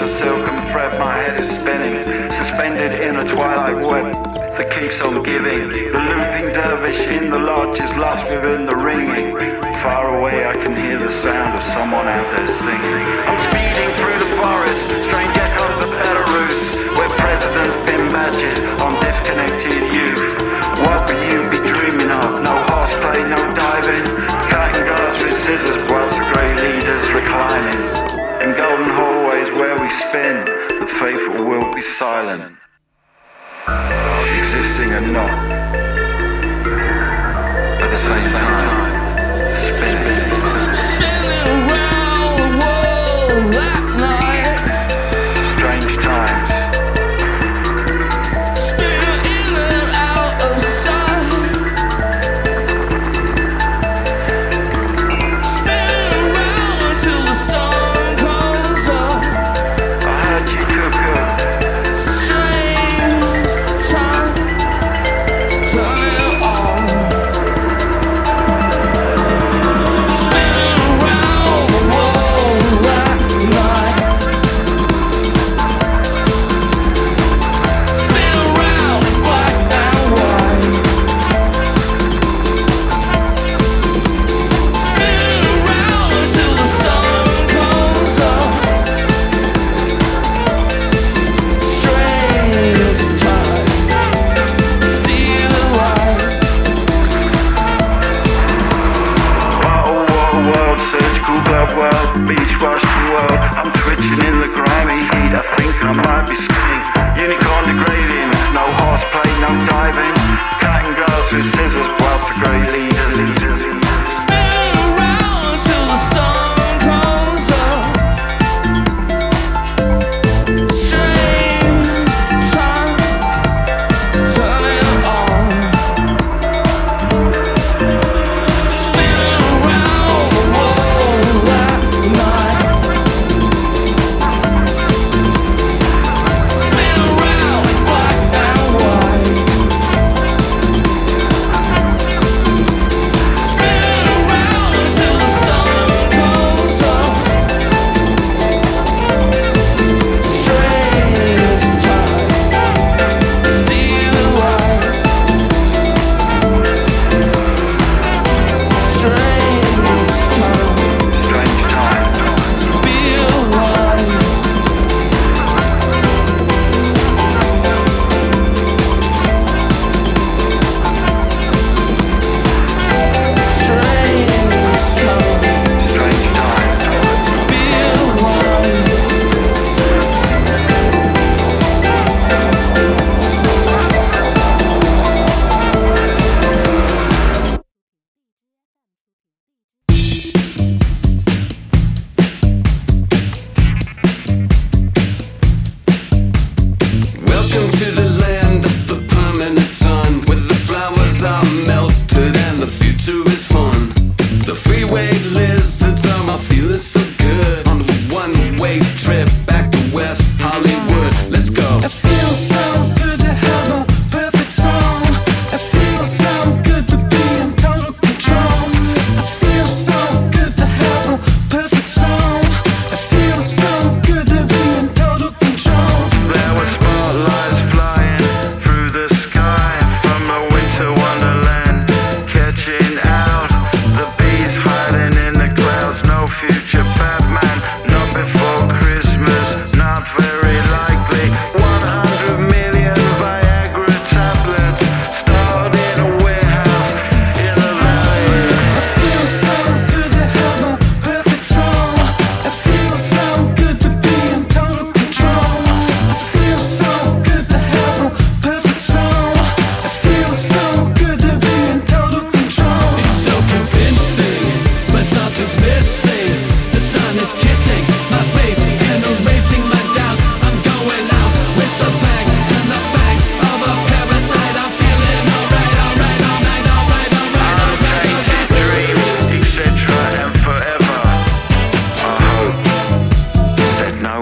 strands of silk and thread, my head is spinning, suspended in a twilight web that keeps on giving. The looping dervish in the lodge is lost within the ringing. Far away I can hear the sound of someone out there singing. I'm speeding through the forest, strange echoes of Belarus, where presidents pin badges on disconnected youth. What will you be dreaming of? No horseplay, no diving, cutting glass with scissors whilst the great leaders reclining in golden halls spin, the faithful will be silent. Existing and not. At the same time, spinning.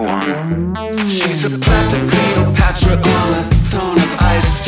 one. She's a plastic Cleopatra on a throne of ice.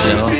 show.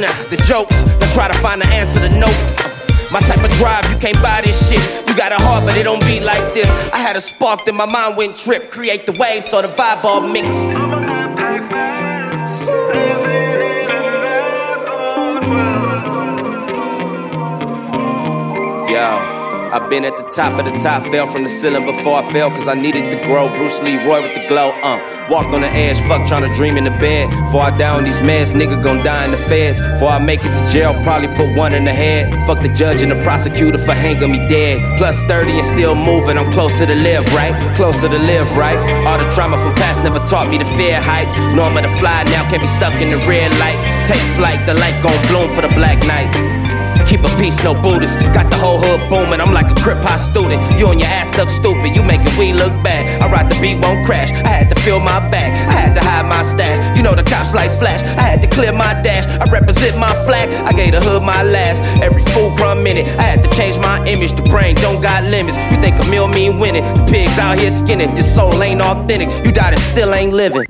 The jokes, I try to find the answer to nope. My type of drive, you can't buy this shit. You got a heart, but it don't beat like this. I had a spark, then my mind went trip. Create the wave, so the vibe all mix. Been at the top of the top, fell from the ceiling before I fell, cause I needed to grow. Bruce Lee, Roy with the glow, uh. Walked on the edge, fuck trying to dream in the bed. Before I die on these meds, nigga gon' die in the feds. Before I make it to jail, probably put one in the head. Fuck the judge and the prosecutor for hanging me dead. Plus 30 and still moving, I'm closer to live, right? Closer to live, right? All the trauma from past never taught me to fear heights. I'm to fly now, can't be stuck in the red lights. Take flight, the light gon' bloom for the black night. Keep a peace, no Buddhist. Got the whole hood booming. I'm like a crip hop student. You and your ass look stupid. You making we look bad. I ride the beat, won't crash. I had to fill my bag. I had to hide my stash. You know the cops lights flash. I had to clear my dash. I represent my flag. I gave the hood my last. Every fool crumb minute. I had to change my image. The brain don't got limits. You think a meal mean winning? The pigs out here skinning. Your soul ain't authentic. You died and still ain't living.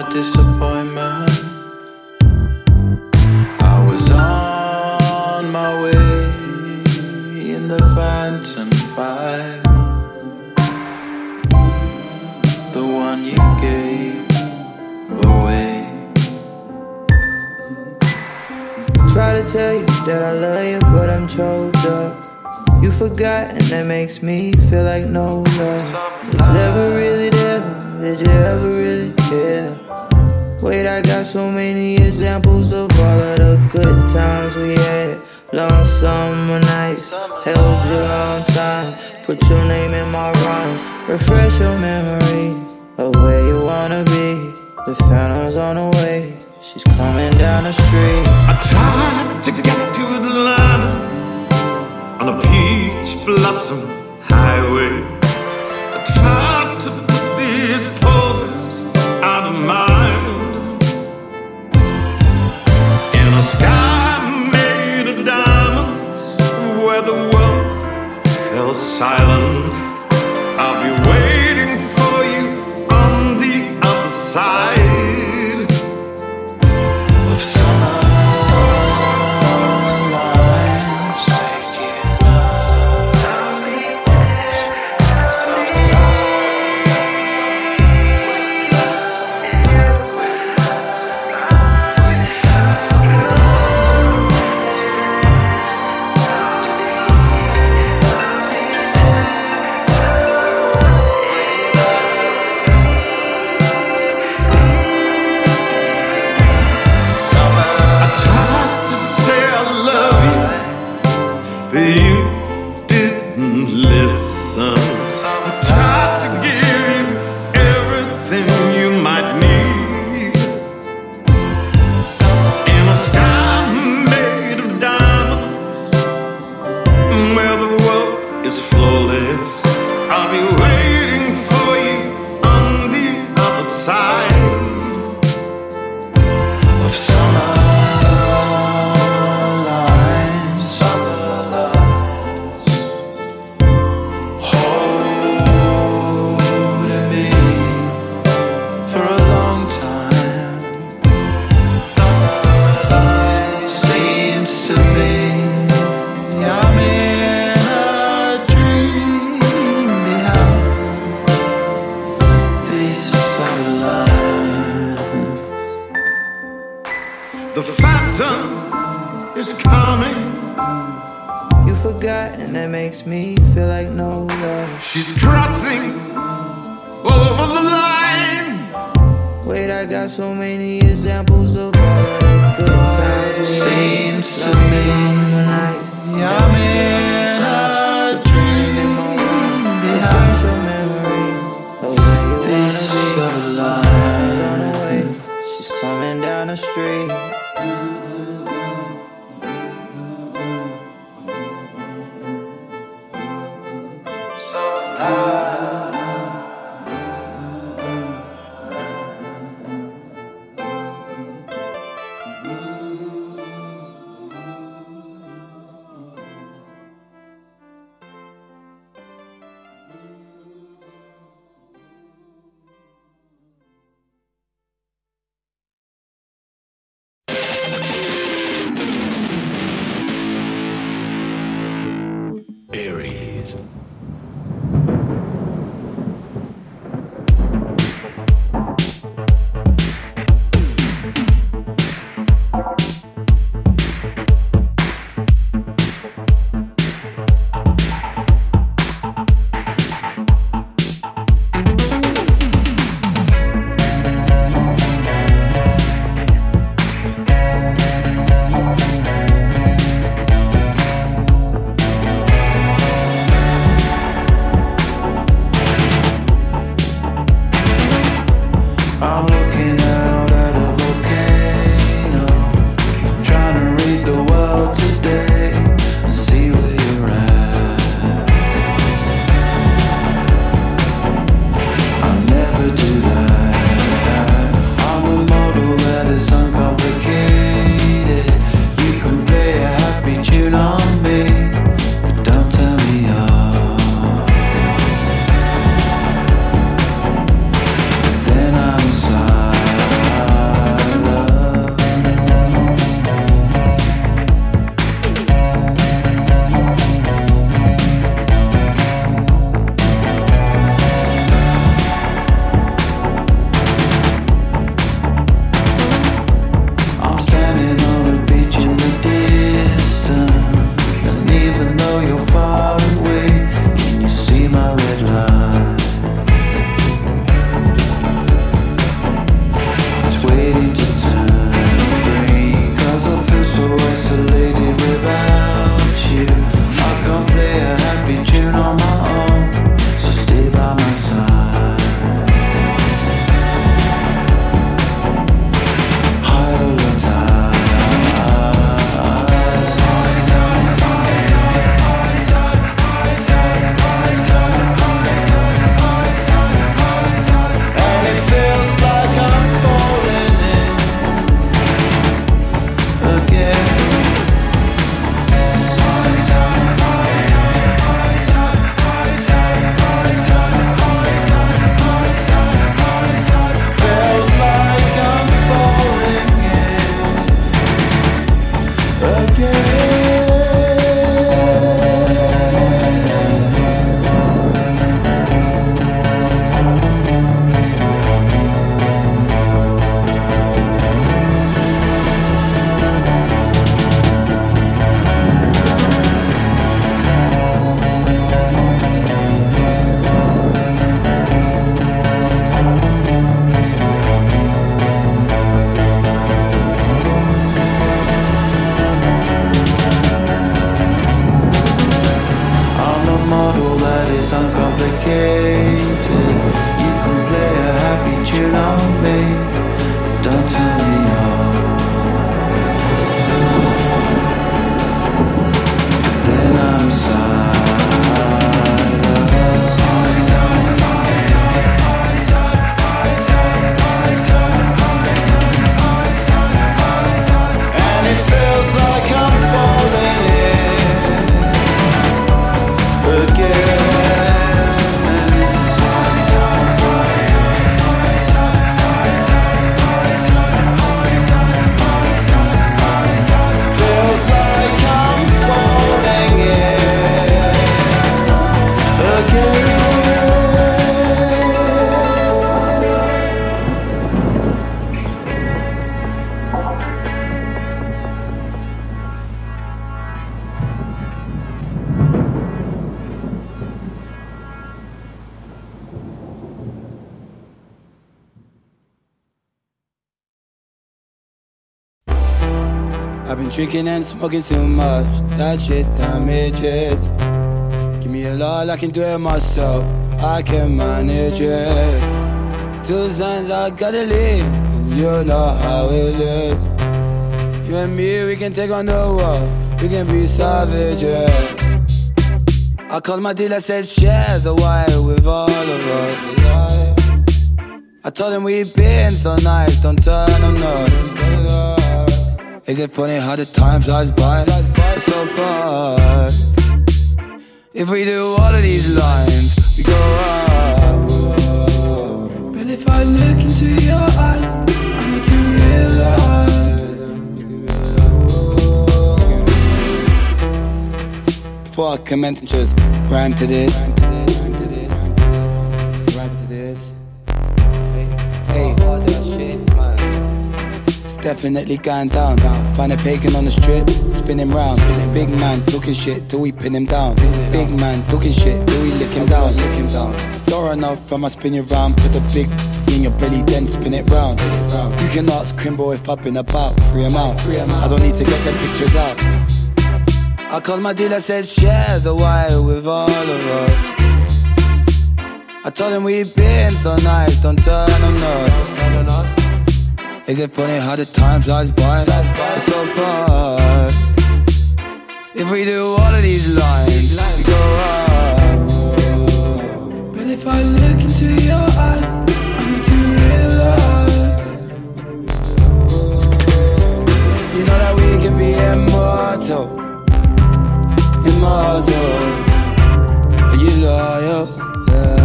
my disappointment. I was on my way in the Phantom 5, the one you gave away. Try to tell you that I love you, but I'm choked up. You forgot, and that makes me feel like no love. Did ever really there? Did you ever really care? Wait, I got so many examples of all of the good times we had. Long summer nights, held you long time. Put your name in my rhyme. Refresh your memory of where you wanna be. The phantom's on the way. She's coming down the street. I tried to get to Atlanta on a peach blossom highway. Silent. Is coming. You forgot, and that makes me feel like no love. She's crossing over the line. Wait, I got so many examples of all of the good times we had. Seems to Long me I'm in a dream behind your memory of where you wanna be. summer She's on the lines. way. She's coming down the street. I've been drinking and smoking too much. That shit damages. Give me a lot, I can do it myself. I can manage it. Two signs I gotta leave, and you know how it is. You and me, we can take on the world. We can be savages. I called my dealer, said share the wire with all of us. I told him we've been so nice, don't turn them nuts. Is it funny how the time flies by? It's so fast. If we do all of these lines, we go up. But if I look into your eyes, I make you realize. Before I commence, just rhyme to this. Definitely going down. Find a pagan on the strip, spinning round. Big man talking shit till we pin him down. Big man talking shit till we lick him down. Lick him down. Door enough, I'ma spin you round. Put the big in your belly, then spin it round. You can ask Crimbo if I've been about. Free him out. I don't need to get them pictures out. I called my dealer, said share the wire with all of us. I told him we've been so nice, don't turn on nuts. Is it funny how the time flies by? It's so fast. If we do all of these lines, we go up. But if I look into your eyes, I make you realize. You know that we can be immortal, immortal. Are you loyal? Yeah.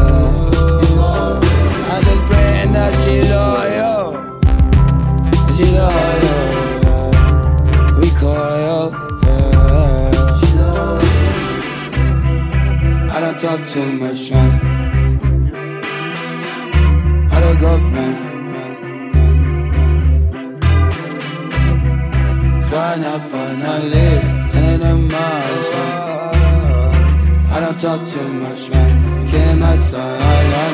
I'm just praying that she I talk too much, man. I don't go, man. Find out, finally, and mouth. I don't talk too much, man. Came outside, Came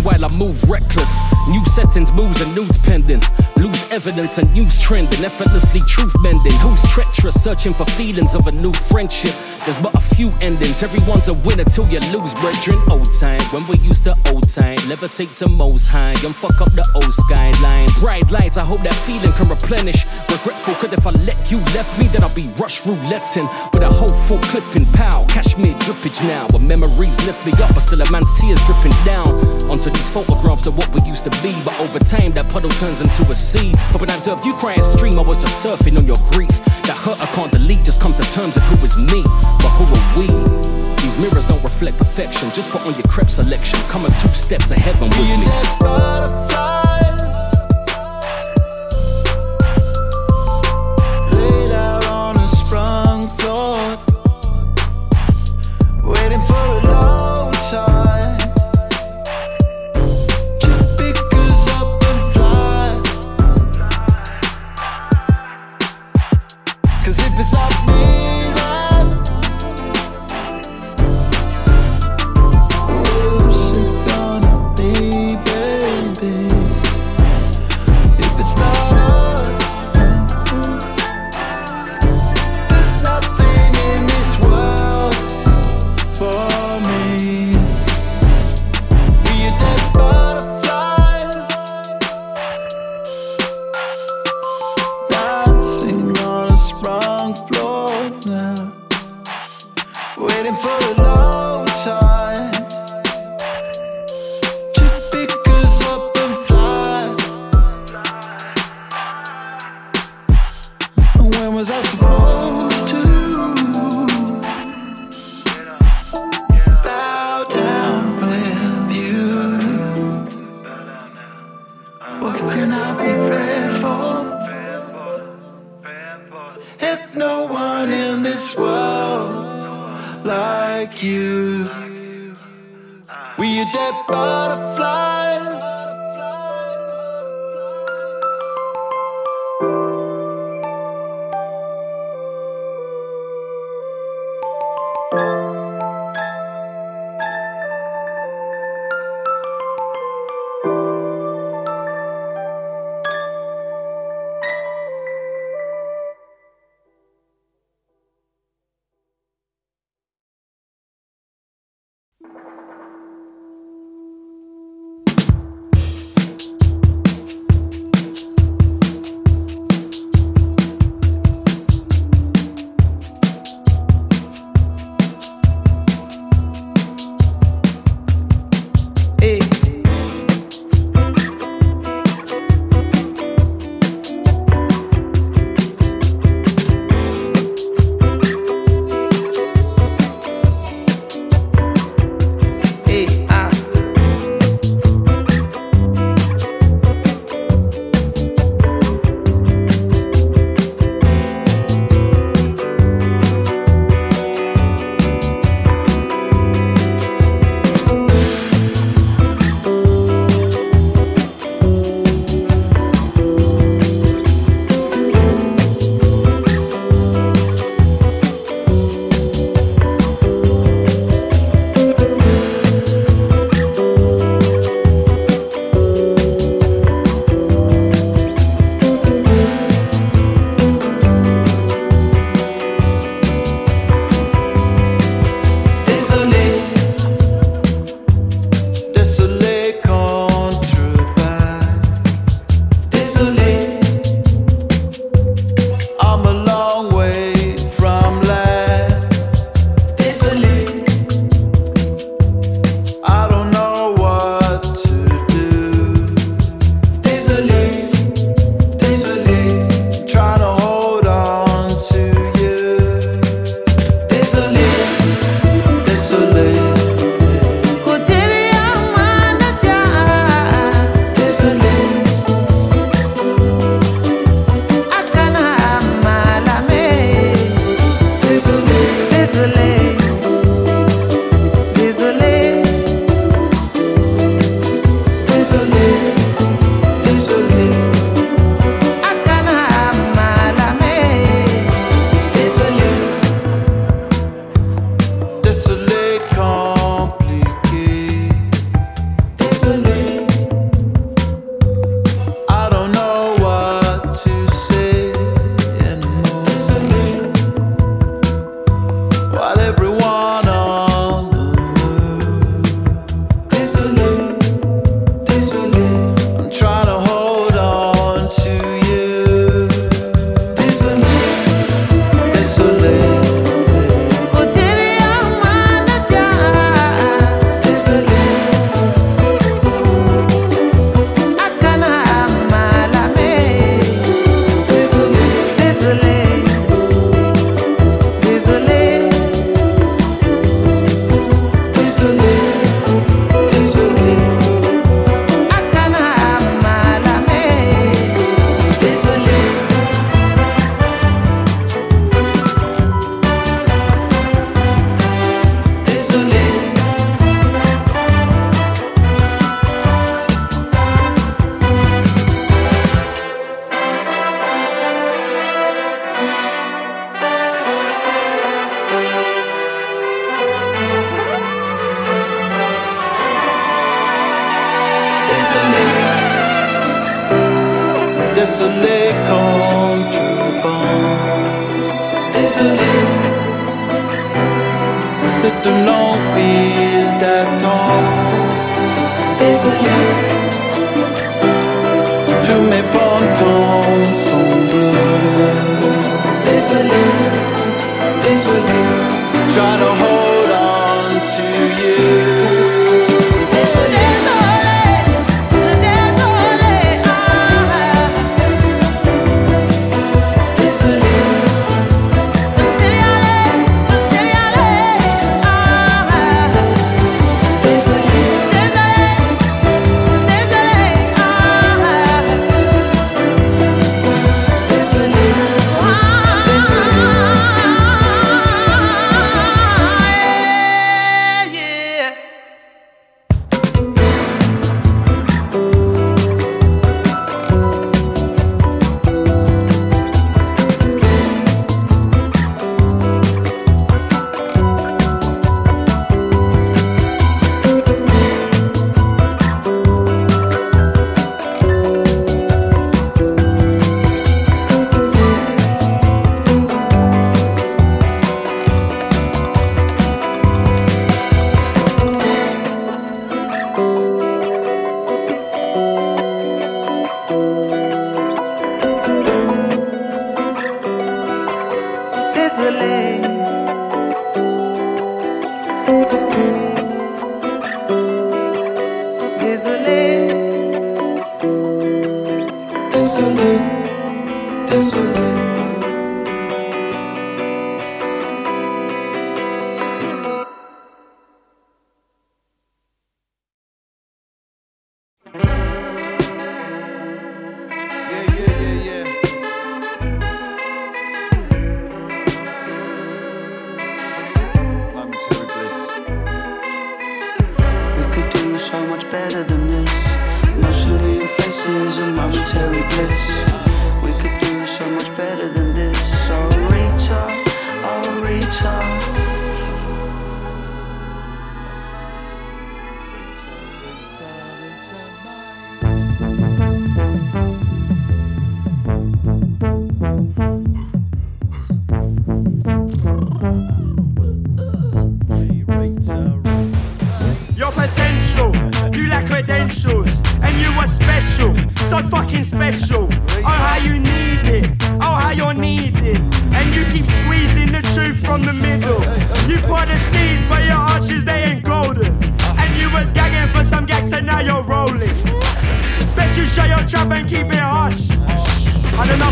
while I move reckless. New settings, moves, and nudes pending. Lose evidence and news trending. Effortlessly truth bending. Who's treacherous? Searching for feelings of a new friendship. There's but a few endings. Everyone's a winner till you lose, brethren. Old time, when we used to old time. Levitate to most high and fuck up the old skyline. Bright lights, I hope that feeling can replenish. Regretful, cause if I let you left me, then I'll be rush rouletting. With a hopeful clipping pow. Cashmere drippage now. When memories lift me up, but still a man's tears dripping down. Onto these photographs of what we used to be. But over time, that puddle turns into a sea. But I observed you cry and stream, I was just surfing on your grief. That hurt I can't delete, just come to terms with who is me. But who are we? These mirrors don't reflect perfection. Just put on your crepe selection. Come a two step to heaven with me.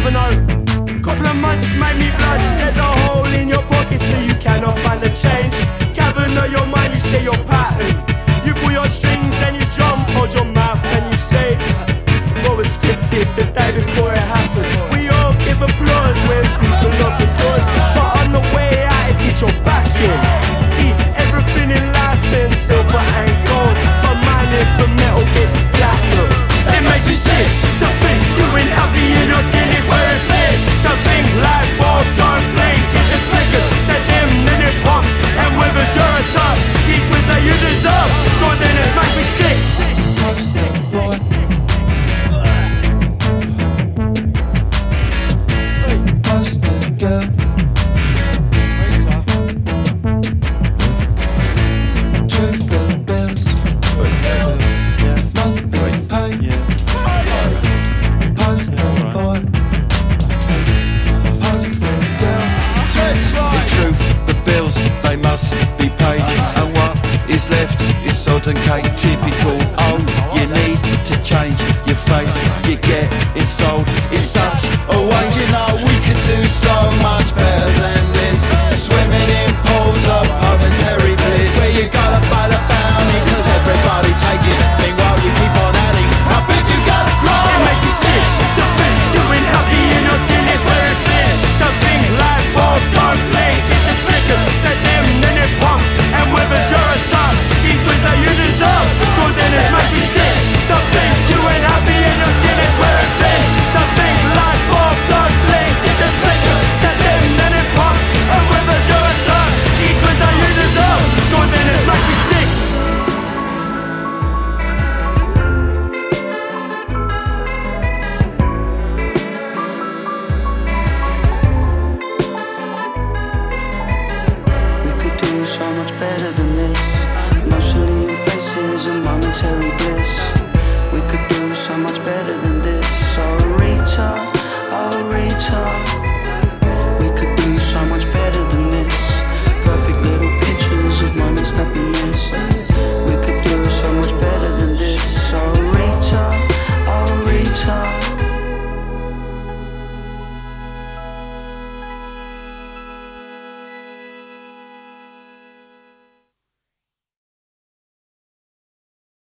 Avenue. Couple of months made me blush. There's a hole in your pocket, so you cannot find the change. Gavin, Governor, your mind, you say your pattern. You pull your strings and you jump. hold your mouth and you say what was scripted the day before it happened. We all give applause when people knock the doors, but on the way out, it did your back in. See, everything in life been silver and gold, but mine is from metal.